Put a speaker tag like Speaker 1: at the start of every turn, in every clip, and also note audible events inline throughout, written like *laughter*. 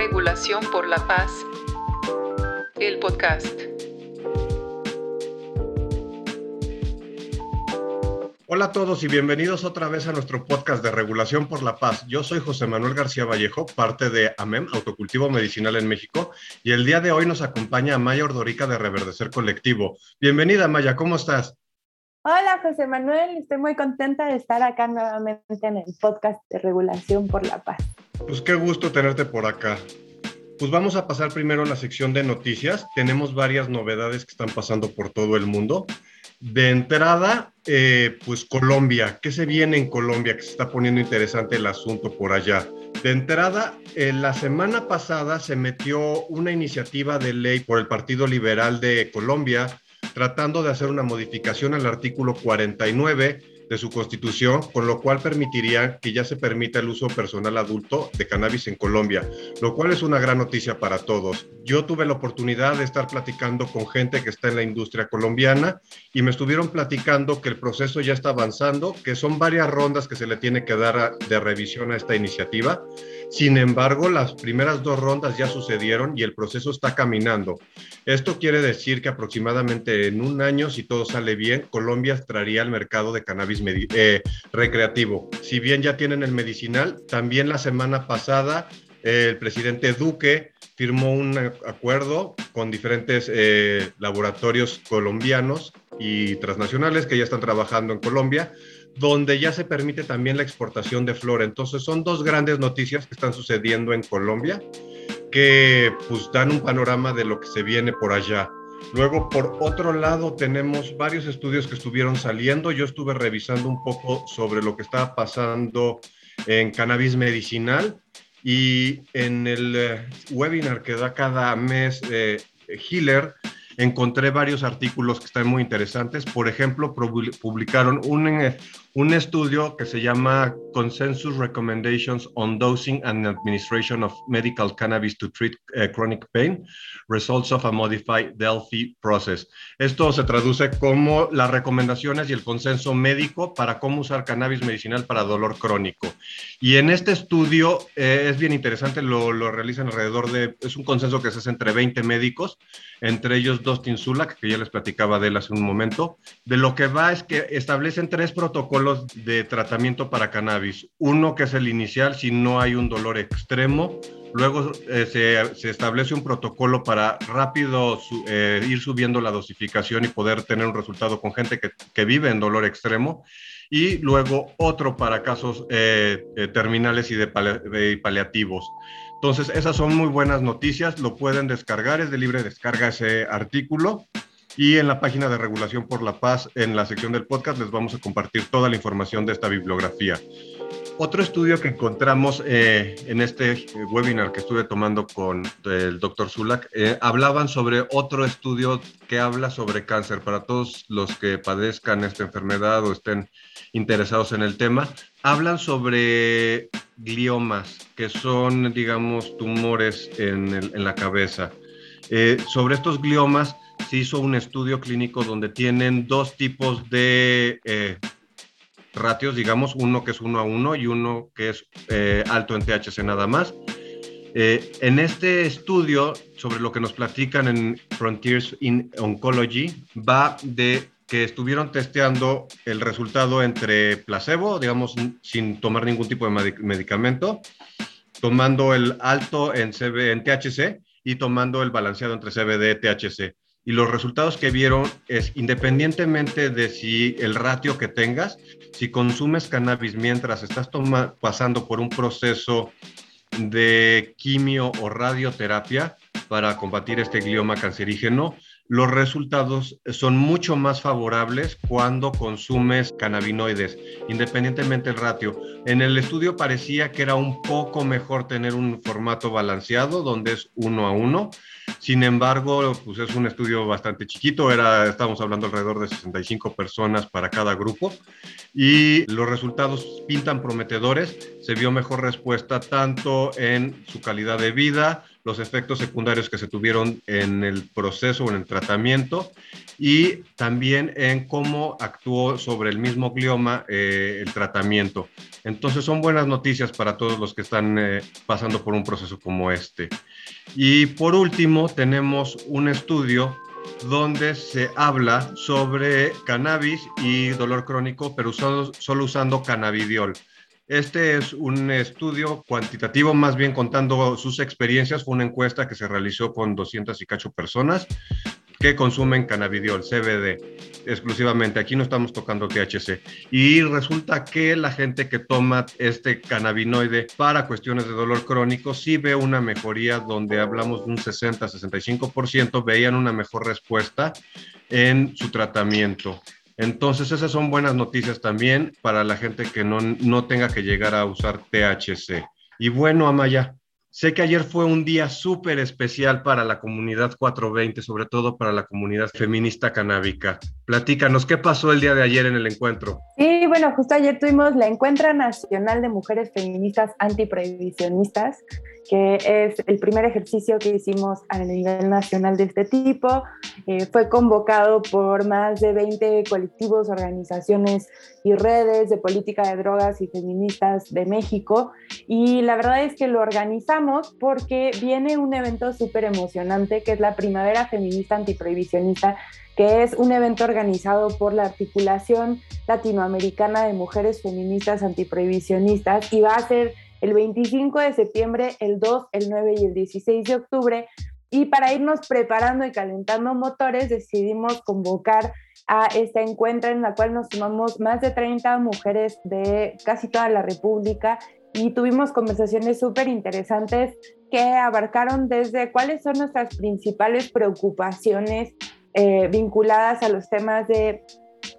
Speaker 1: Regulación por la Paz. El podcast.
Speaker 2: Hola a todos y bienvenidos otra vez a nuestro podcast de Regulación por la Paz. Yo soy José Manuel García Vallejo, parte de AMEM, Autocultivo Medicinal en México, y el día de hoy nos acompaña Maya Ordorica de Reverdecer Colectivo. Bienvenida Maya, ¿cómo estás?
Speaker 3: Hola José Manuel, estoy muy contenta de estar acá nuevamente en el podcast de Regulación por la Paz.
Speaker 2: Pues qué gusto tenerte por acá. Pues vamos a pasar primero a la sección de noticias. Tenemos varias novedades que están pasando por todo el mundo. De entrada, eh, pues Colombia. ¿Qué se viene en Colombia? Que se está poniendo interesante el asunto por allá. De entrada, eh, la semana pasada se metió una iniciativa de ley por el Partido Liberal de Colombia tratando de hacer una modificación al artículo 49 de su constitución, con lo cual permitiría que ya se permita el uso personal adulto de cannabis en Colombia, lo cual es una gran noticia para todos. Yo tuve la oportunidad de estar platicando con gente que está en la industria colombiana y me estuvieron platicando que el proceso ya está avanzando, que son varias rondas que se le tiene que dar de revisión a esta iniciativa. Sin embargo, las primeras dos rondas ya sucedieron y el proceso está caminando. Esto quiere decir que aproximadamente en un año, si todo sale bien, Colombia entraría al mercado de cannabis eh, recreativo. Si bien ya tienen el medicinal, también la semana pasada eh, el presidente Duque firmó un acuerdo con diferentes eh, laboratorios colombianos y transnacionales que ya están trabajando en Colombia, donde ya se permite también la exportación de flora. Entonces son dos grandes noticias que están sucediendo en Colombia que pues dan un panorama de lo que se viene por allá. Luego, por otro lado, tenemos varios estudios que estuvieron saliendo. Yo estuve revisando un poco sobre lo que estaba pasando en cannabis medicinal y en el eh, webinar que da cada mes eh, encontré varios artículos que están muy interesantes. Por ejemplo, publicaron un, eh, un estudio que se llama Consensus Recommendations on Dosing and Administration of Medical Cannabis to Treat eh, Chronic Pain, Results of a Modified Delphi Process. Esto se traduce como las recomendaciones y el consenso médico para cómo usar cannabis medicinal para dolor crónico. Y en este estudio eh, es bien interesante, lo, lo, realizan alrededor de, es un consenso que se hace entre 20 médicos, entre ellos Dustin Sulak, que ya les platicaba de él hace un momento. De lo que va es que establecen tres protocolos de tratamiento para cannabis. Uno que es el inicial si no hay un dolor extremo. Luego eh, se, establece un protocolo para rápido eh, ir subiendo la dosificación y poder tener un resultado con gente que, vive en dolor extremo. Y luego otro para casos eh, terminales y de, de paliativos. Entonces, esas son muy buenas noticias. Lo pueden descargar, es de libre descarga ese artículo. Y en la página de Regulación por la Paz, en la sección del podcast, les vamos a compartir toda la información de esta bibliografía. Otro estudio que encontramos eh, en este webinar que estuve tomando con el doctor Zulak, eh, hablaban sobre otro estudio que habla sobre cáncer. Para todos los que padezcan esta enfermedad o estén interesados en el tema, hablan sobre gliomas, que son, digamos, tumores en, la cabeza. Eh, sobre estos gliomas, se hizo un estudio clínico donde tienen dos tipos de eh, ratios, digamos, uno que es uno a uno y uno que es eh, alto en THC nada más. Eh, en este estudio, sobre lo que nos platican en Frontiers in Oncology, va de que estuvieron testeando el resultado entre placebo, digamos, sin tomar ningún tipo de medicamento, tomando el alto en, CB, en THC y tomando el balanceado entre CBD y THC y los resultados que vieron es independientemente de si el ratio que tengas, si consumes cannabis mientras estás pasando por un proceso de quimio o radioterapia para combatir este glioma cancerígeno, los resultados son mucho más favorables cuando consumes cannabinoides, independientemente del ratio. En el estudio parecía que era un poco mejor tener un formato balanceado, donde es uno a uno, Sin embargo, pues es un estudio bastante chiquito, era, estamos hablando alrededor de 65 personas para cada grupo y los resultados pintan prometedores. Se vio mejor respuesta tanto en su calidad de vida, los efectos secundarios que se tuvieron en el proceso o en el tratamiento y también en cómo actuó sobre el mismo glioma eh, el tratamiento. Entonces son buenas noticias para todos los que están eh, pasando por un proceso como este. Y por último, tenemos un estudio donde se habla sobre cannabis y dolor crónico, pero solo usando cannabidiol. Este es un estudio cuantitativo, más bien contando sus experiencias. Fue una encuesta que se realizó con 200 y cacho personas que consumen cannabidiol, CBD, exclusivamente. Aquí no estamos tocando THC. Y resulta que la gente que toma este cannabinoide para cuestiones de dolor crónico sí ve una mejoría donde hablamos de un 60-65%, veían una mejor respuesta en su tratamiento. Entonces, esas son buenas noticias también para la gente que no, no tenga que llegar a usar THC. Y bueno, Amaya, Sé que ayer fue un día súper especial para la comunidad 420, sobre todo para la comunidad feminista canábica. Platícanos, ¿qué pasó el día de ayer en el encuentro?
Speaker 3: Sí, bueno, justo ayer tuvimos la Encuentra Nacional de Mujeres Feministas Antiprohibicionistas, que es el primer ejercicio que hicimos a nivel nacional de este tipo. Eh, fue convocado por más de 20 colectivos, organizaciones y redes de política de drogas y feministas de México. Y la verdad es que lo organizamos porque viene un evento súper emocionante, que es la Primavera Feminista Antiprohibicionista, que es un evento organizado por la Articulación Latinoamericana de Mujeres Feministas Antiprohibicionistas y va a ser el 25 de septiembre, el 2, el 9 y el 16 de octubre. Y para irnos preparando y calentando motores, decidimos convocar a esta encuentro en la cual nos sumamos más de 30 mujeres de casi toda la República y tuvimos conversaciones súper interesantes que abarcaron desde cuáles son nuestras principales preocupaciones eh, vinculadas a los temas de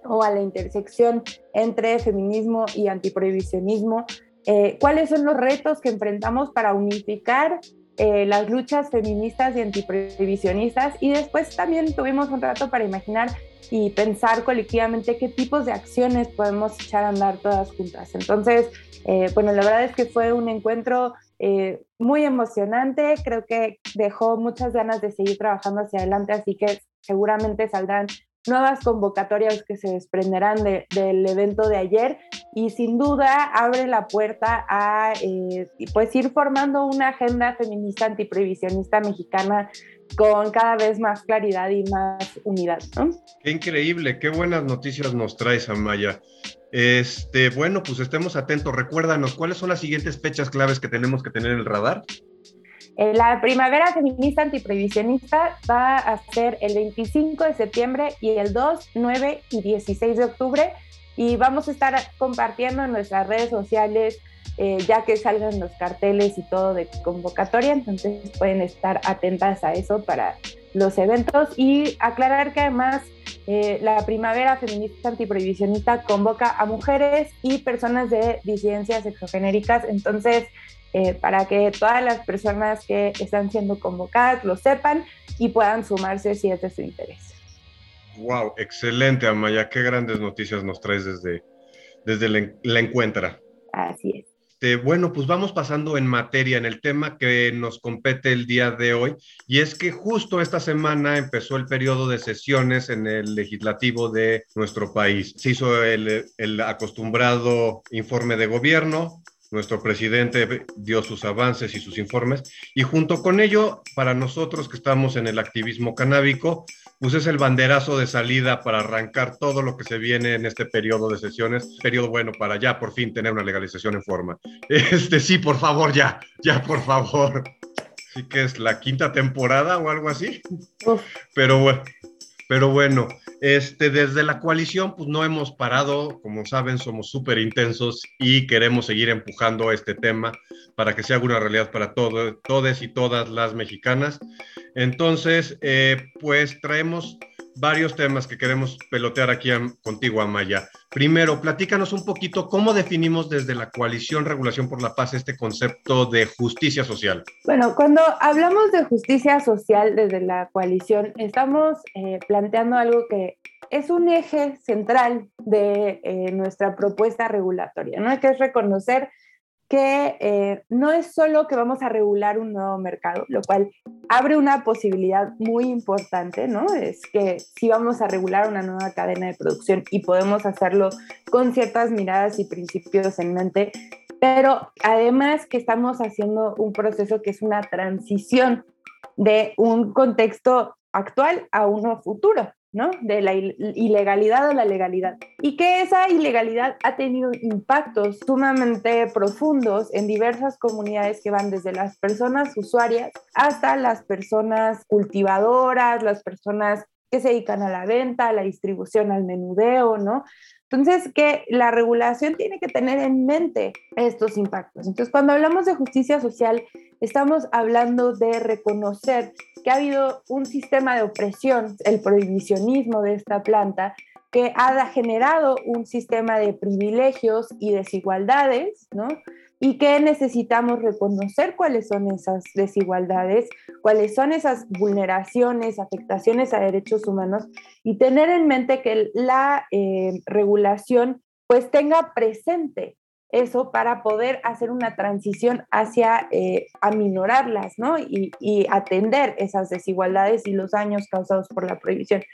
Speaker 3: o a la intersección entre feminismo y antiprohibicionismo, eh, cuáles son los retos que enfrentamos para unificar eh, las luchas feministas y antiprohibicionistas y después también tuvimos un rato para imaginar y pensar colectivamente qué tipos de acciones podemos echar a andar todas juntas. Entonces, eh, bueno, la verdad es que fue un encuentro muy emocionante, creo que dejó muchas ganas de seguir trabajando hacia adelante, así que seguramente saldrán nuevas convocatorias que se desprenderán del evento de ayer y sin duda abre la puerta a eh, pues ir formando una agenda feminista antiprohibicionista mexicana con cada vez más claridad y más unidad.
Speaker 2: Qué increíble, qué buenas noticias nos traes, Amaya. Este, bueno, pues estemos atentos. Recuérdanos, ¿cuáles son las siguientes fechas claves que tenemos que tener en el radar?
Speaker 3: Eh, la primavera feminista antiprohibicionista va a ser el 25 de septiembre y el 2, 9 y 16 de octubre. Y vamos a estar compartiendo en nuestras redes sociales eh, ya que salgan los carteles y todo de convocatoria. Entonces pueden estar atentas a eso para los eventos. Y aclarar que además eh, la primavera feminista antiprohibicionista convoca a mujeres y personas de disidencias exogenéricas. Entonces, eh, para que todas las personas que están siendo convocadas lo sepan y puedan sumarse si es de su interés.
Speaker 2: Wow, excelente, Amaya. Qué grandes noticias nos traes desde, desde la, la encuentra.
Speaker 3: Así es.
Speaker 2: Este, bueno, pues vamos pasando en materia, en el tema que nos compete el día de hoy, y es que justo esta semana empezó el periodo de sesiones en el legislativo de nuestro país. Se hizo el, el acostumbrado informe de gobierno, nuestro presidente dio sus avances y sus informes, y junto con ello, para nosotros que estamos en el activismo canábico, pues es el banderazo de salida para arrancar todo lo que se viene en este periodo de sesiones, periodo bueno para ya por fin tener una legalización en forma. Este sí, por favor, ya, ya, por favor. Sí que es la quinta temporada o algo así. Pero bueno, pero bueno, este, desde la coalición, pues no hemos parado, como saben, somos súper intensos y queremos seguir empujando este tema para que sea una realidad para todos, y todas las mexicanas. Entonces, eh, pues traemos varios temas que queremos pelotear aquí contigo, Amaya. Primero, platícanos un poquito cómo definimos desde la coalición Regulación por la Paz este concepto de justicia social.
Speaker 3: Bueno, cuando hablamos de justicia social desde la coalición, estamos eh, planteando algo que es un eje central de eh, nuestra propuesta regulatoria, ¿no? Que es reconocer que eh, no es solo que vamos a regular un nuevo mercado, lo cual abre una posibilidad muy importante, ¿no? Es que si vamos a regular una nueva cadena de producción y podemos hacerlo con ciertas miradas y principios en mente, pero además que estamos haciendo un proceso que es una transición de un contexto actual a uno futuro. ¿No? De la ilegalidad a la legalidad. Y que esa ilegalidad ha tenido impactos sumamente profundos en diversas comunidades que van desde las personas usuarias hasta las personas cultivadoras, las personas que se dedican a la venta, a la distribución, al menudeo, ¿no? Entonces, que la regulación tiene que tener en mente estos impactos. Entonces, cuando hablamos de justicia social, estamos hablando de reconocer que ha habido un sistema de opresión, el prohibicionismo de esta planta, que ha generado un sistema de privilegios y desigualdades, ¿no? Y que necesitamos reconocer cuáles son esas desigualdades, cuáles son esas vulneraciones, afectaciones a derechos humanos y tener en mente que la eh, regulación pues tenga presente eso para poder hacer una transición hacia eh, aminorarlas, ¿no? Y, y, atender esas desigualdades y los daños causados por la prohibición.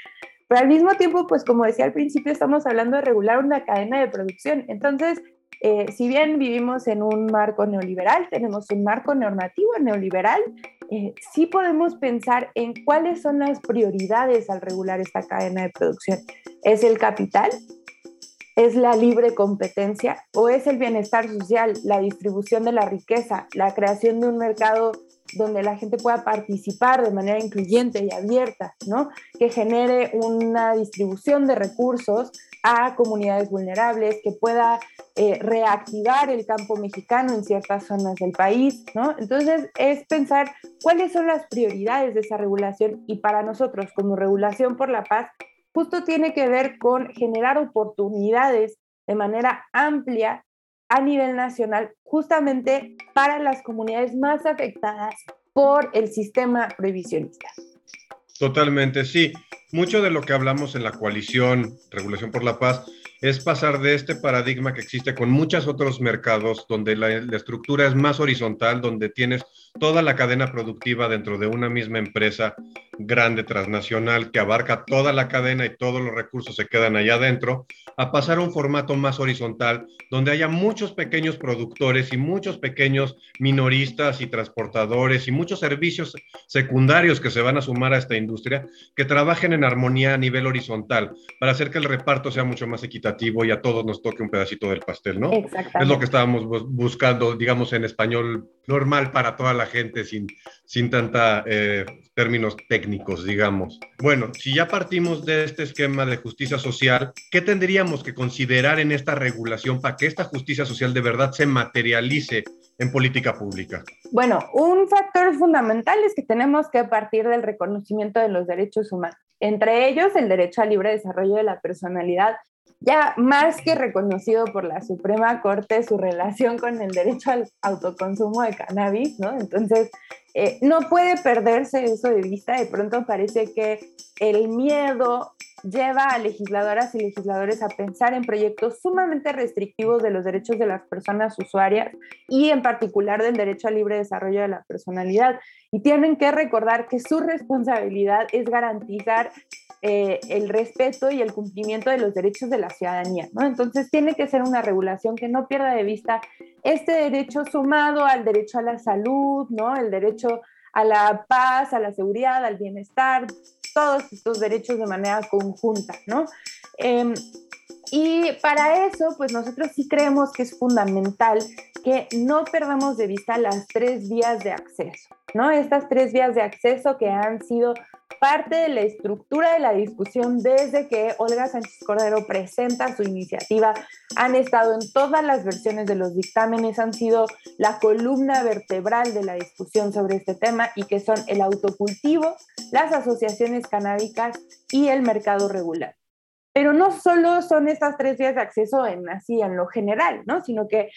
Speaker 3: Pero al mismo tiempo, pues como decía al principio, estamos hablando de regular una cadena de producción. Entonces, eh, si bien vivimos en un marco neoliberal, tenemos un marco normativo neoliberal, eh, sí podemos pensar en cuáles son las prioridades al regular esta cadena de producción. ¿Es el capital? ¿Es la libre competencia o es el bienestar social, la distribución de la riqueza, la creación de un mercado donde la gente pueda participar de manera incluyente y abierta, ¿no? Que genere una distribución de recursos a comunidades vulnerables, que pueda eh, reactivar el campo mexicano en ciertas zonas del país, ¿no? Entonces es pensar cuáles son las prioridades de esa regulación y para nosotros como regulación por la paz, justo tiene que ver con generar oportunidades de manera amplia a nivel nacional, justamente para las comunidades más afectadas por el sistema prohibicionista.
Speaker 2: Totalmente, sí. Mucho de lo que hablamos en la coalición Regulación por la Paz es pasar de este paradigma que existe con muchos otros mercados, donde la, la, estructura es más horizontal, donde tienes toda la cadena productiva dentro de una misma empresa grande transnacional que abarca toda la cadena y todos los recursos se quedan allá adentro, a pasar a un formato más horizontal, donde haya muchos pequeños productores y muchos pequeños minoristas y transportadores y muchos servicios secundarios que se van a sumar a esta industria, que trabajen en armonía a nivel horizontal, para hacer que el reparto sea mucho más equitativo y a todos nos toque un pedacito del pastel, ¿no? Es lo que estábamos buscando, digamos, en español normal para toda la gente sin, sin tanta eh, términos técnicos, digamos. Bueno, si ya partimos de este esquema de justicia social, ¿qué tendríamos que considerar en esta regulación para que esta justicia social de verdad se materialice en política pública?
Speaker 3: Bueno, un factor fundamental es que tenemos que partir del reconocimiento de los derechos humanos, entre ellos el derecho al libre desarrollo de la personalidad ya más que reconocido por la Suprema Corte su relación con el derecho al autoconsumo de cannabis, ¿no? Entonces, eh, no puede perderse eso de vista. De pronto parece que el miedo lleva a legisladoras y legisladores a pensar en proyectos sumamente restrictivos de los derechos de las personas usuarias y en particular del derecho al libre desarrollo de la personalidad. Y tienen que recordar que su responsabilidad es garantizar eh, el respeto y el cumplimiento de los derechos de la ciudadanía. Entonces tiene que ser una regulación que no pierda de vista este derecho sumado al derecho a la salud, ¿no? El derecho a la paz, a la seguridad, al bienestar, todos estos derechos de manera conjunta, ¿no? Em, y para eso, pues nosotros sí creemos que es fundamental que no perdamos de vista las tres vías de acceso, ¿no? Estas tres vías de acceso que han sido parte de la estructura de la discusión desde que Olga Sánchez Cordero presenta su iniciativa. Han estado en todas las versiones de los dictámenes, han sido la columna vertebral de la discusión sobre este tema y que son el autocultivo, las asociaciones canábicas y el mercado regular. Pero no solo son estas tres vías de acceso en así en lo general, ¿no? Sino que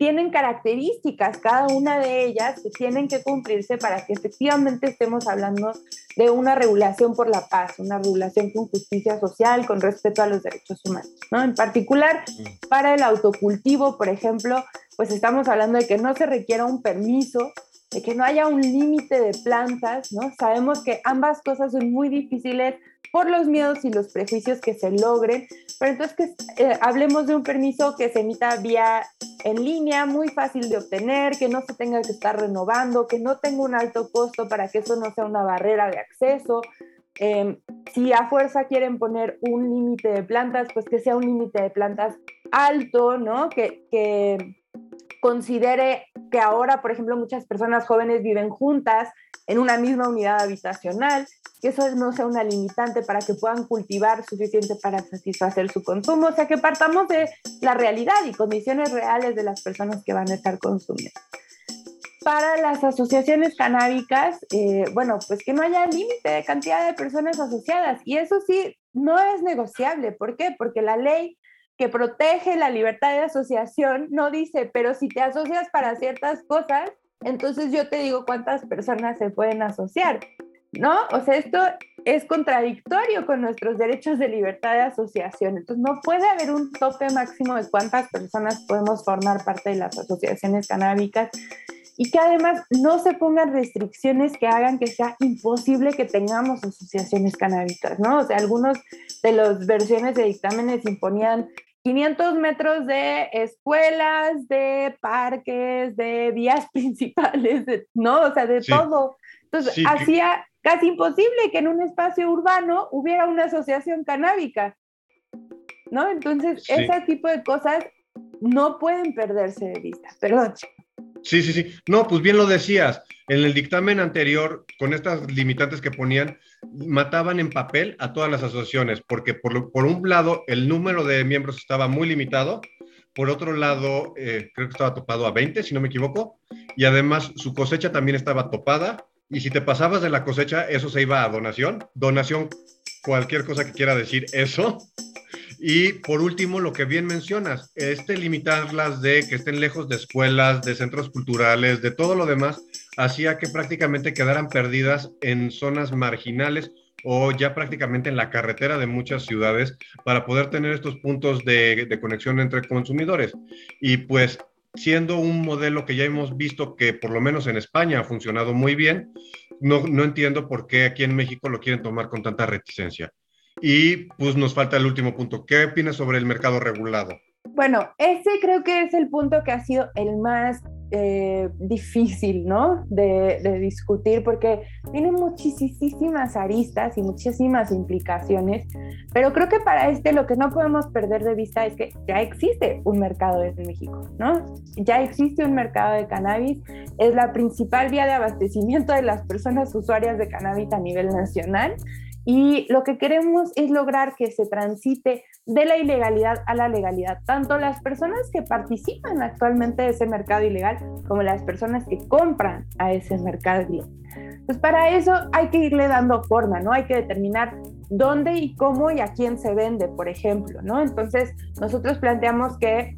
Speaker 3: tienen características, cada una de ellas, que tienen que cumplirse para que efectivamente estemos hablando de una regulación por la paz, una regulación con justicia social, con respeto a los derechos humanos. ¿no? En particular, para el autocultivo, por ejemplo, pues estamos hablando de que no se requiera un permiso, de que no haya un límite de plantas, ¿no? Sabemos que ambas cosas son muy difíciles por los miedos y los prejuicios que se logren, pero entonces que eh, hablemos de un permiso que se emita vía en línea, muy fácil de obtener, que no se tenga que estar renovando, que no tenga un alto costo para que eso no sea una barrera de acceso. Em, si a fuerza quieren poner un límite de plantas, pues que sea un límite de plantas alto, ¿no? Que, que considere que ahora, por ejemplo, muchas personas jóvenes viven juntas en una misma unidad habitacional, que eso no sea una limitante para que puedan cultivar suficiente para satisfacer su consumo, o sea, que partamos de la realidad y condiciones reales de las personas que van a estar consumiendo. Para las asociaciones canábicas, eh, bueno, pues que no haya límite de cantidad de personas asociadas y eso sí, no es negociable. ¿Por qué? Porque la ley que protege la libertad de asociación no dice, pero si te asocias para ciertas cosas, entonces yo te digo cuántas personas se pueden asociar, ¿no? O sea, esto es contradictorio con nuestros derechos de libertad de asociación. Entonces no puede haber un tope máximo de cuántas personas podemos formar parte de las asociaciones canábicas y que además no se pongan restricciones que hagan que sea imposible que tengamos asociaciones canábicas, ¿no? O sea, algunos de las versiones de dictámenes imponían 500 metros de escuelas, de parques, de vías *laughs* principales, ¿no? O sea, de todo. Entonces, hacía casi imposible que en un espacio urbano hubiera una asociación canábica, ¿no? Entonces, ese tipo de cosas no pueden perderse de vista. Perdón.
Speaker 2: Sí, sí, sí. No, pues bien lo decías. En el dictamen anterior, con estas limitantes que ponían, mataban en papel a todas las asociaciones, porque por, un lado el número de miembros estaba muy limitado, por otro lado eh, creo que estaba topado a 20, si no me equivoco, y además su cosecha también estaba topada, y si te pasabas de la cosecha, eso se iba a donación, donación, cualquier cosa que quiera decir eso. Y por último, lo que bien mencionas, este limitarlas de que estén lejos de escuelas, de centros culturales, de todo lo demás, hacía que prácticamente quedaran perdidas en zonas marginales o ya prácticamente en la carretera de muchas ciudades para poder tener estos puntos de, conexión entre consumidores. Y pues siendo un modelo que ya hemos visto que por lo menos en España ha funcionado muy bien, no, no entiendo por qué aquí en México lo quieren tomar con tanta reticencia. Y pues nos falta el último punto. ¿Qué opinas sobre el mercado regulado?
Speaker 3: Bueno, ese creo que es el punto que ha sido el más eh, difícil, ¿no? De, discutir porque tiene muchísimas aristas y muchísimas implicaciones, pero creo que para este lo que no podemos perder de vista es que ya existe un mercado en México, ¿no? Ya existe un mercado de cannabis, es la principal vía de abastecimiento de las personas usuarias de cannabis a nivel nacional y lo que queremos es lograr que se transite de la ilegalidad a la legalidad, tanto las personas que participan actualmente de ese mercado ilegal como las personas que compran a ese mercado ilegal. Pues para eso hay que irle dando forma, ¿no? Hay que determinar dónde y cómo y a quién se vende, por ejemplo, ¿no? Entonces, nosotros planteamos que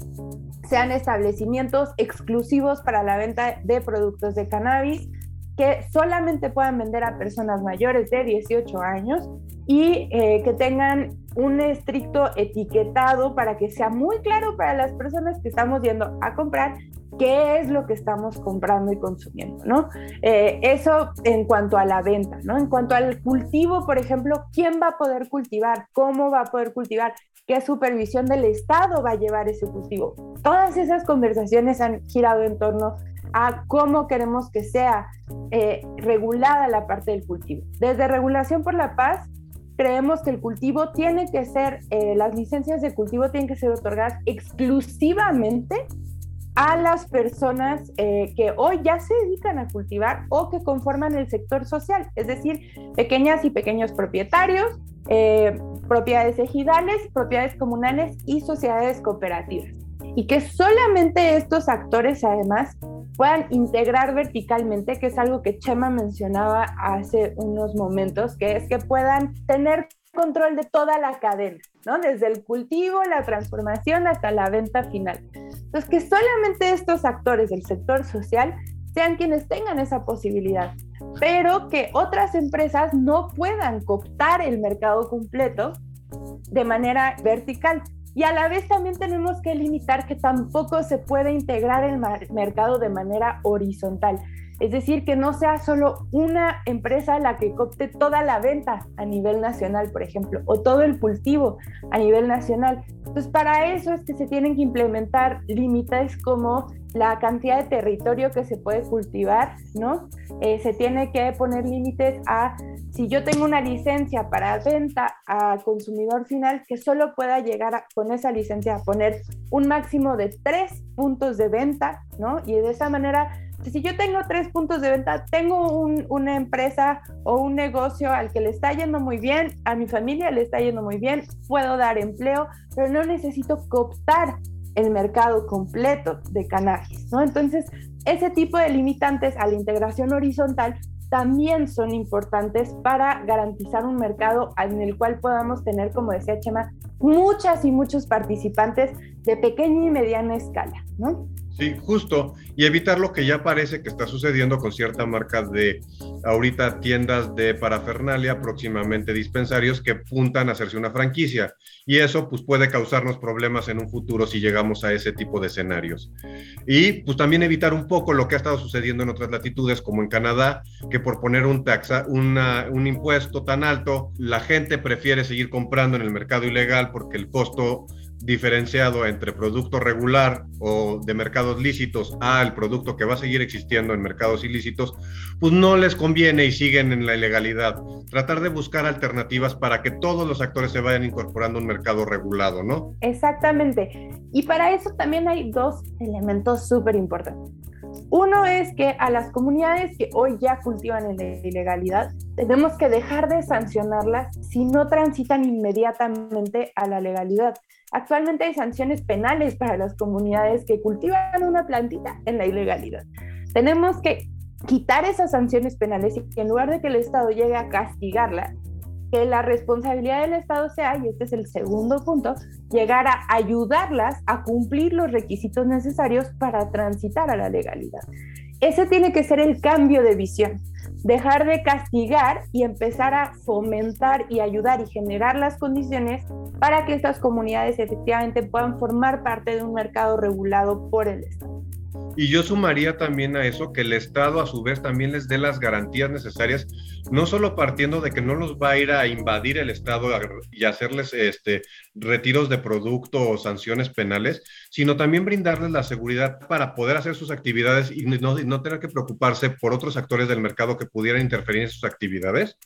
Speaker 3: sean establecimientos exclusivos para la venta de productos de cannabis, que solamente puedan vender a personas mayores de 18 años y eh, que tengan un estricto etiquetado para que sea muy claro para las personas que estamos yendo a comprar qué es lo que estamos comprando y consumiendo, ¿no? Eh, eso en cuanto a la venta, ¿no? En cuanto al cultivo, por ejemplo, ¿quién va a poder cultivar? ¿Cómo va a poder cultivar? ¿Qué supervisión del Estado va a llevar ese cultivo? Todas esas conversaciones han girado en torno a cómo queremos que sea eh, regulada la parte del cultivo. Desde Regulación por la Paz, creemos que el cultivo tiene que ser, eh, las licencias de cultivo tienen que ser otorgadas exclusivamente a las personas eh, que hoy ya se dedican a cultivar o que conforman el sector social, es decir, pequeñas y pequeños propietarios, eh, propiedades ejidales, propiedades comunales y sociedades cooperativas. Y que solamente estos actores además puedan integrar verticalmente, que es algo que Chema mencionaba hace unos momentos, que es que puedan tener control de toda la cadena, ¿no? Desde el cultivo, la transformación hasta la venta final. Entonces, que solamente estos actores del sector social sean quienes tengan esa posibilidad, pero que otras empresas no puedan cooptar el mercado completo de manera vertical. Y a la vez también tenemos que limitar que tampoco se puede integrar el mercado de manera horizontal. Es decir, que no sea solo una empresa la que copte toda la venta a nivel nacional, por ejemplo, o todo el cultivo a nivel nacional. Entonces, para eso es que se tienen que implementar límites como la cantidad de territorio que se puede cultivar, ¿no? Eh, se tiene que poner límites a si yo tengo una licencia para venta a consumidor final, que solo pueda llegar con esa licencia a poner un máximo de tres puntos de venta, ¿no? Y de esa manera si yo tengo tres puntos de venta, tengo una empresa o un negocio al que le está yendo muy bien, a mi familia le está yendo muy bien, puedo dar empleo, pero no necesito cooptar el mercado completo de cannabis, ¿no? Entonces, ese tipo de limitantes a la integración horizontal también son importantes para garantizar un mercado en el cual podamos tener, como decía Chema, muchas y muchos participantes de pequeña y mediana escala, ¿no?
Speaker 2: Sí, justo. Y evitar lo que ya parece que está sucediendo con ciertas marcas de ahorita tiendas de parafernalia, próximamente dispensarios que puntan a hacerse una franquicia. Y eso pues puede causarnos problemas en un futuro si llegamos a ese tipo de escenarios. Y pues también evitar un poco lo que ha estado sucediendo en otras latitudes como en Canadá, que por poner un taxa, un impuesto tan alto, la gente prefiere seguir comprando en el mercado ilegal porque el costo diferenciado entre producto regular o de mercados lícitos al producto que va a seguir existiendo en mercados ilícitos, pues no les conviene y siguen en la ilegalidad. Tratar de buscar alternativas para que todos los actores se vayan incorporando a un mercado regulado, ¿no?
Speaker 3: Exactamente. Y para eso también hay dos elementos súper importantes. Uno es que a las comunidades que hoy ya cultivan en la ilegalidad, tenemos que dejar de sancionarlas si no transitan inmediatamente a la legalidad. Actualmente hay sanciones penales para las comunidades que cultivan una plantita en la ilegalidad. Tenemos que quitar esas sanciones penales y que en lugar de que el Estado llegue a castigarla, que la responsabilidad del Estado sea, y este es el segundo punto, llegar a ayudarlas a cumplir los requisitos necesarios para transitar a la legalidad. Ese tiene que ser el cambio de visión dejar de castigar y empezar a fomentar y ayudar y generar las condiciones para que estas comunidades efectivamente puedan formar parte de un mercado regulado por el Estado.
Speaker 2: Y yo sumaría también a eso que el Estado a su vez también les dé las garantías necesarias, no solo partiendo de que no los va a ir a invadir el Estado y hacerles este, retiros de producto o sanciones penales, sino también brindarles la seguridad para poder hacer sus actividades y no, no tener que preocuparse por otros actores del mercado que pudieran interferir en sus actividades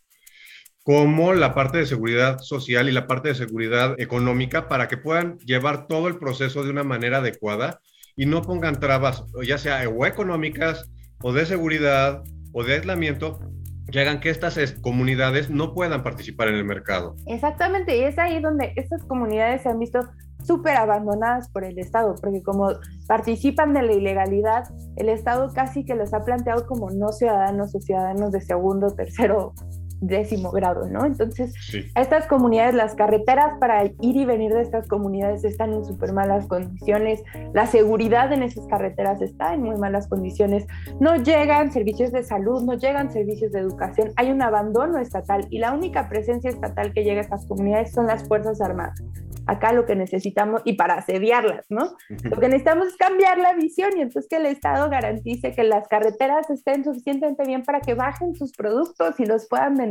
Speaker 2: como la parte de seguridad social y la parte de seguridad económica para que puedan llevar todo el proceso de una manera adecuada y no pongan trabas, ya sea o económicas, o de seguridad, o de aislamiento, que hagan que estas comunidades no puedan participar en el mercado.
Speaker 3: Exactamente, y es ahí donde estas comunidades se han visto súper abandonadas por el Estado, porque como participan de la ilegalidad, el Estado casi que los ha planteado como no ciudadanos o ciudadanos de segundo, tercero décimo grado, ¿no? Entonces, estas comunidades, las carreteras para ir y venir de estas comunidades están en súper malas condiciones, la seguridad en esas carreteras está en muy malas condiciones, no llegan servicios de salud, no llegan servicios de educación, hay un abandono estatal y la única presencia estatal que llega a estas comunidades son las Fuerzas Armadas. Acá lo que necesitamos, y para asediarlas, ¿no? Lo que necesitamos es cambiar la visión y entonces que el Estado garantice que las carreteras estén suficientemente bien para que bajen sus productos y los puedan vender.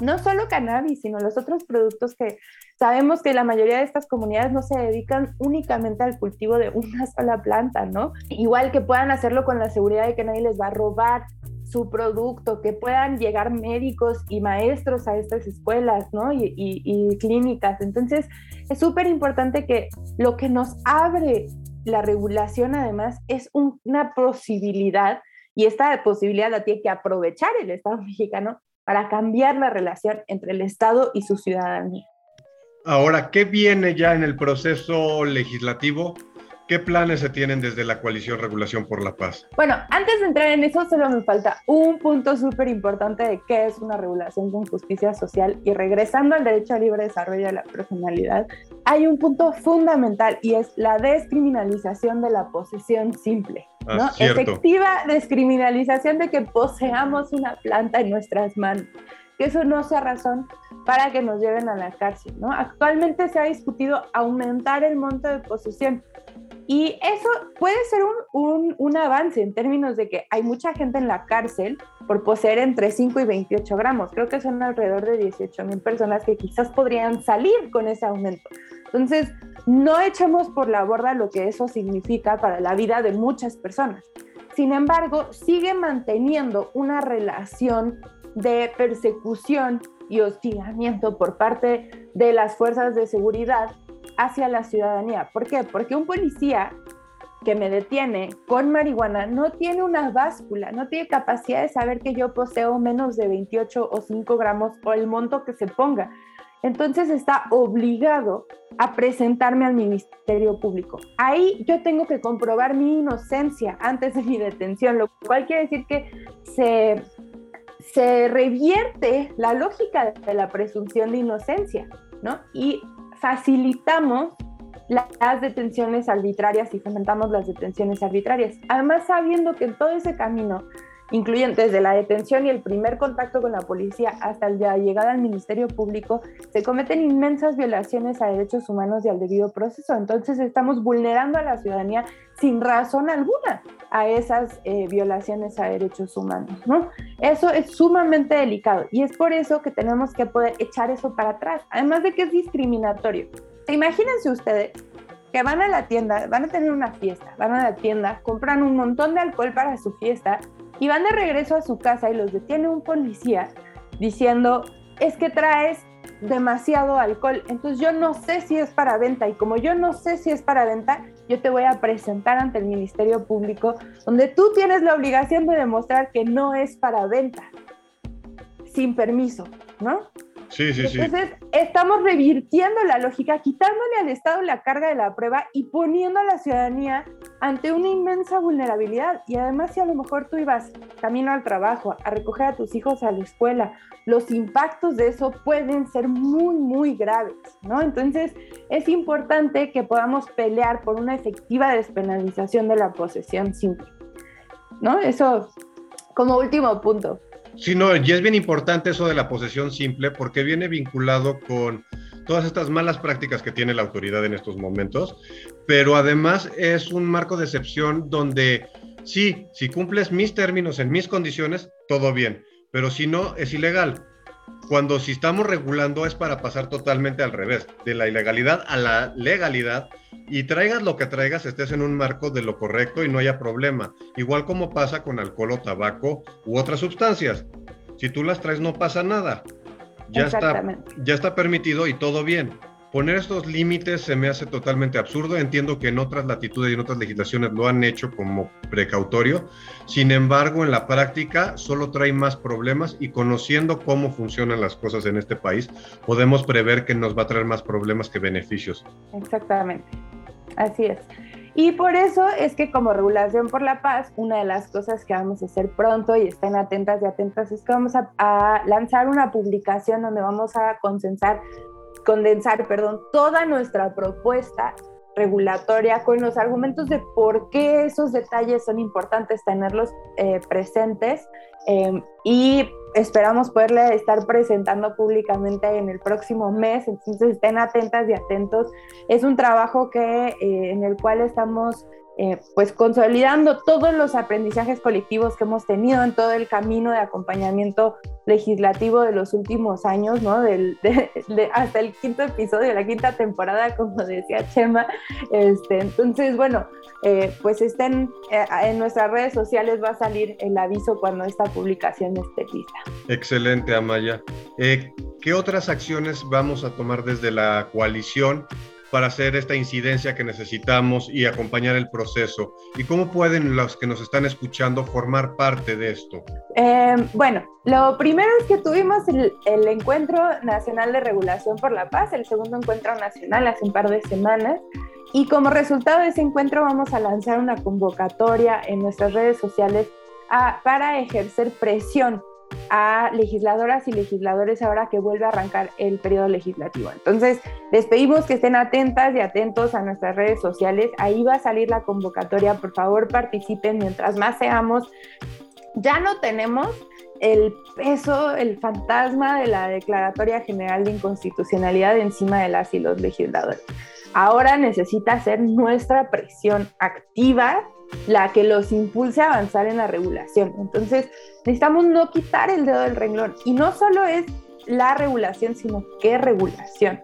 Speaker 3: No solo cannabis, sino los otros productos que sabemos que la mayoría de estas comunidades no se dedican únicamente al cultivo de una *laughs* sola planta, ¿no? Igual que puedan hacerlo con la seguridad de que nadie les va a robar su producto, que puedan llegar médicos y maestros a estas escuelas, ¿no? Y, clínicas. Entonces, es súper importante que lo que nos abre la regulación además es una posibilidad y esta posibilidad la tiene que aprovechar el Estado *laughs* mexicano para cambiar la relación entre el Estado y su ciudadanía.
Speaker 2: Ahora, ¿qué viene ya en el proceso legislativo ¿Qué planes se tienen desde la coalición Regulación por la Paz?
Speaker 3: Bueno, antes de entrar en eso, solo me falta un punto súper importante de qué es una regulación con justicia social. Y regresando al derecho a libre desarrollo de la personalidad, hay un punto fundamental y es la descriminalización de la posesión simple. Ah, ¿no? Efectiva descriminalización de que poseamos una planta en nuestras manos. Que eso no sea razón para que nos lleven a la cárcel. ¿no? Actualmente se ha discutido aumentar el monto de posesión y eso puede ser un, un, avance en términos de que hay mucha gente en la cárcel por poseer entre 5 y 28 gramos. Creo que son alrededor de 18 mil personas que quizás podrían salir con ese aumento. Entonces, no echemos por la borda lo que eso significa para la vida de muchas personas. Sin embargo, sigue manteniendo una relación de persecución y hostigamiento por parte de las fuerzas de seguridad hacia la ciudadanía. ¿Por qué? Porque un policía que me detiene con marihuana no tiene una báscula, no tiene capacidad de saber que yo poseo menos de 28 o 5 gramos o el monto que se ponga. Entonces está obligado a presentarme al Ministerio Público. Ahí yo tengo que comprobar mi inocencia antes de mi detención, lo cual quiere decir que se, se revierte la lógica de la presunción de inocencia, ¿no? Y facilitamos las detenciones arbitrarias y fomentamos las detenciones arbitrarias. Además, sabiendo que en todo ese camino, incluyendo desde la detención y el primer contacto con la policía hasta la llegada al Ministerio Público, se cometen inmensas violaciones a derechos humanos y al debido proceso. Entonces, estamos vulnerando a la ciudadanía sin razón alguna a esas eh, violaciones a derechos humanos, ¿no? Eso es sumamente delicado y es por eso que tenemos que poder echar eso para atrás, además de que es discriminatorio. Imagínense ustedes que van a la tienda, van a tener una fiesta, van a la tienda, compran un montón de alcohol para su fiesta y van de regreso a su casa y los detiene un policía diciendo, es que traes demasiado alcohol, entonces yo no sé si es para venta y como yo no sé si es para venta, yo te voy a presentar ante el Ministerio Público donde tú tienes la obligación de demostrar que no es para venta, sin permiso, ¿no?
Speaker 2: Sí, sí,
Speaker 3: sí. Entonces, estamos revirtiendo la lógica, quitándole al Estado la carga de la prueba y poniendo a la ciudadanía ante una inmensa vulnerabilidad. Y además, si a lo mejor tú ibas camino al trabajo, a recoger a tus hijos a la escuela, los impactos de eso pueden ser muy, muy graves, ¿no? Entonces, es importante que podamos pelear por una efectiva despenalización de la posesión simple, ¿no? Eso como último punto.
Speaker 2: Sí, no, y es bien importante eso de la posesión simple porque viene vinculado con todas estas malas prácticas que tiene la autoridad en estos momentos, pero además es un marco de excepción donde sí, si cumples mis términos en mis condiciones, todo bien, pero si no, es ilegal. Cuando si estamos regulando es para pasar totalmente al revés, de la ilegalidad a la legalidad y traigas lo que traigas, estés en un marco de lo correcto y no haya problema. Igual como pasa con alcohol o tabaco u otras sustancias. Si tú las traes no pasa nada. Ya está, ya está permitido y todo bien. Poner estos límites se me hace totalmente absurdo. Entiendo que en otras latitudes y en otras legislaciones lo han hecho como precautorio. Sin embargo, en la práctica solo trae más problemas y conociendo cómo funcionan las cosas en este país, podemos prever que nos va a traer más problemas que beneficios.
Speaker 3: Exactamente. Así es. Y por eso es que como regulación por la paz, una de las cosas que vamos a hacer pronto y estén atentas y atentas es que vamos a, a lanzar una publicación donde vamos a consensar condensar, perdón, toda nuestra propuesta regulatoria con los argumentos de por qué esos detalles son importantes tenerlos eh, presentes em, y esperamos poderle estar presentando públicamente en el próximo mes, entonces estén atentas y atentos. Es un trabajo que, eh, en el cual estamos eh, pues consolidando todos los aprendizajes colectivos que hemos tenido en todo el camino de acompañamiento legislativo de los últimos años, ¿no? Hasta el quinto episodio, la quinta temporada, como decía Chema. Este, entonces, bueno, eh, pues estén eh, en nuestras redes sociales, va a salir el aviso cuando esta publicación esté lista.
Speaker 2: Excelente, Amaya. ¿Qué otras acciones vamos a tomar desde la coalición para hacer esta incidencia que necesitamos y acompañar el proceso? ¿Y cómo pueden los que nos están escuchando formar parte de esto?
Speaker 3: Eh, bueno, lo primero es que tuvimos el, Encuentro Nacional de Regulación por la Paz, el segundo encuentro nacional hace un par de semanas. Y como resultado de ese encuentro vamos a lanzar una convocatoria en nuestras redes sociales a, para ejercer presión a legisladoras y legisladores ahora que vuelve a arrancar el periodo legislativo. Entonces, les pedimos que estén atentas y atentos a nuestras redes sociales. Ahí va a salir la convocatoria. Por favor, participen mientras más seamos. Ya no tenemos el peso, el fantasma de la Declaratoria General de Inconstitucionalidad encima de las y los legisladores. Ahora necesita ser nuestra presión activa la que los impulse a avanzar en la regulación. Entonces, necesitamos no quitar el dedo del renglón. Y no solo es la regulación, sino qué regulación.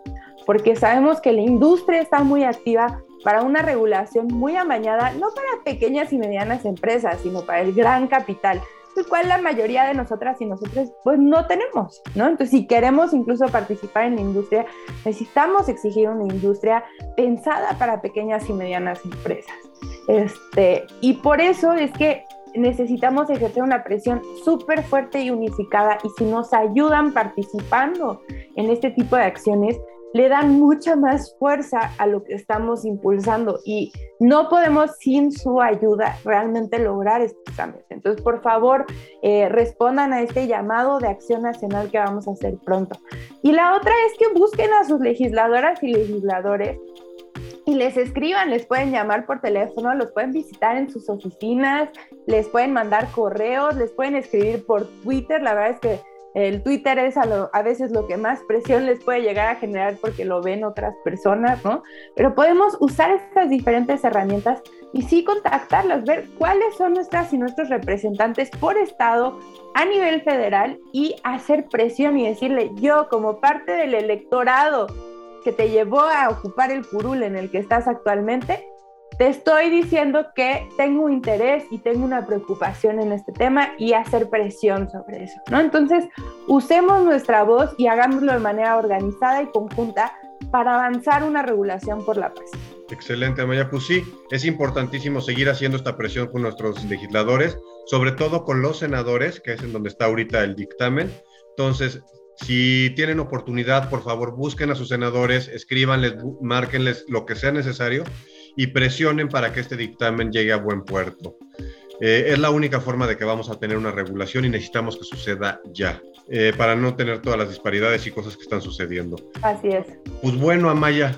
Speaker 3: Porque sabemos que la industria está muy activa para una regulación muy amañada, no para pequeñas y medianas empresas, sino para el gran capital, el cual la mayoría de nosotras y nosotros pues no tenemos, ¿no? Entonces, si queremos incluso participar en la industria, necesitamos exigir una industria pensada para pequeñas y medianas empresas. Este, y por eso es que necesitamos ejercer una presión súper fuerte y unificada y si nos ayudan participando en este tipo de acciones, le dan mucha más fuerza a lo que estamos impulsando y no podemos sin su ayuda realmente lograr estos cambios. Entonces, por favor, eh, respondan a este llamado de acción nacional que vamos a hacer pronto. Y la otra es que busquen a sus legisladoras y legisladores y les escriban, les pueden llamar por teléfono, los pueden visitar en sus oficinas, les pueden mandar correos, les pueden escribir por Twitter. La verdad es que el Twitter es a, veces lo que más presión les puede llegar a generar porque lo ven otras personas, ¿no? Pero podemos usar estas diferentes herramientas y sí contactarlas, ver cuáles son nuestras y nuestros representantes por estado a nivel federal y hacer presión y decirle, yo como parte del electorado que te llevó a ocupar el curul en el que estás actualmente, te estoy diciendo que tengo interés y tengo una preocupación en este tema y hacer presión sobre eso, ¿no? Entonces, usemos nuestra voz y hagámoslo de manera organizada y conjunta para avanzar una regulación por la paz.
Speaker 2: Excelente, Amaya. Pues sí, es importantísimo seguir haciendo esta presión con nuestros legisladores, sobre todo con los senadores, que es en donde está ahorita el dictamen. Entonces, si tienen oportunidad, por favor, busquen a sus senadores, escríbanles, márquenles lo que sea necesario y presionen para que este dictamen llegue a buen puerto. Eh, es la única forma de que vamos a tener una regulación y necesitamos que suceda ya, eh, para no tener todas las disparidades y cosas que están sucediendo.
Speaker 3: Así es.
Speaker 2: Pues bueno, Amaya,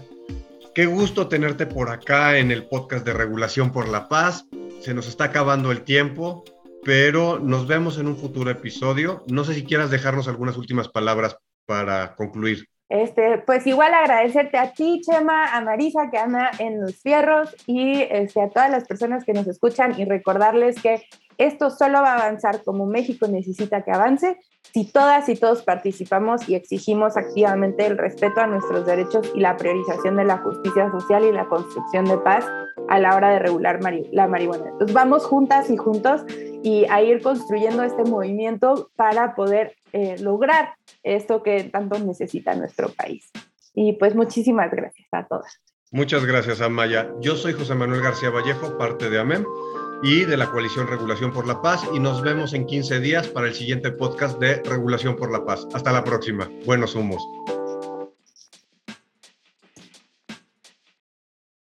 Speaker 2: qué gusto tenerte por acá en el podcast de Regulación por la Paz. Se nos está acabando el tiempo pero nos vemos en un futuro episodio. No sé si quieras dejarnos algunas últimas palabras para concluir.
Speaker 3: Este, pues igual agradecerte a ti, Chema, a Marisa que anda en los fierros y este, a todas las personas que nos escuchan y recordarles que esto solo va a avanzar como México necesita que avance si todas y todos participamos y exigimos activamente el respeto a nuestros derechos y la priorización de la justicia social y la construcción de paz a la hora de regular la marihuana. Entonces vamos juntas y juntos y a ir construyendo este movimiento para poder eh, lograr esto que tanto necesita nuestro país. Y pues muchísimas gracias a todas.
Speaker 2: Muchas gracias, Amaya. Yo soy José Manuel García Vallejo, parte de AMEM y de la Coalición Regulación por la Paz y nos vemos en 15 días para el siguiente podcast de Regulación por la Paz. Hasta la próxima. Buenos humos.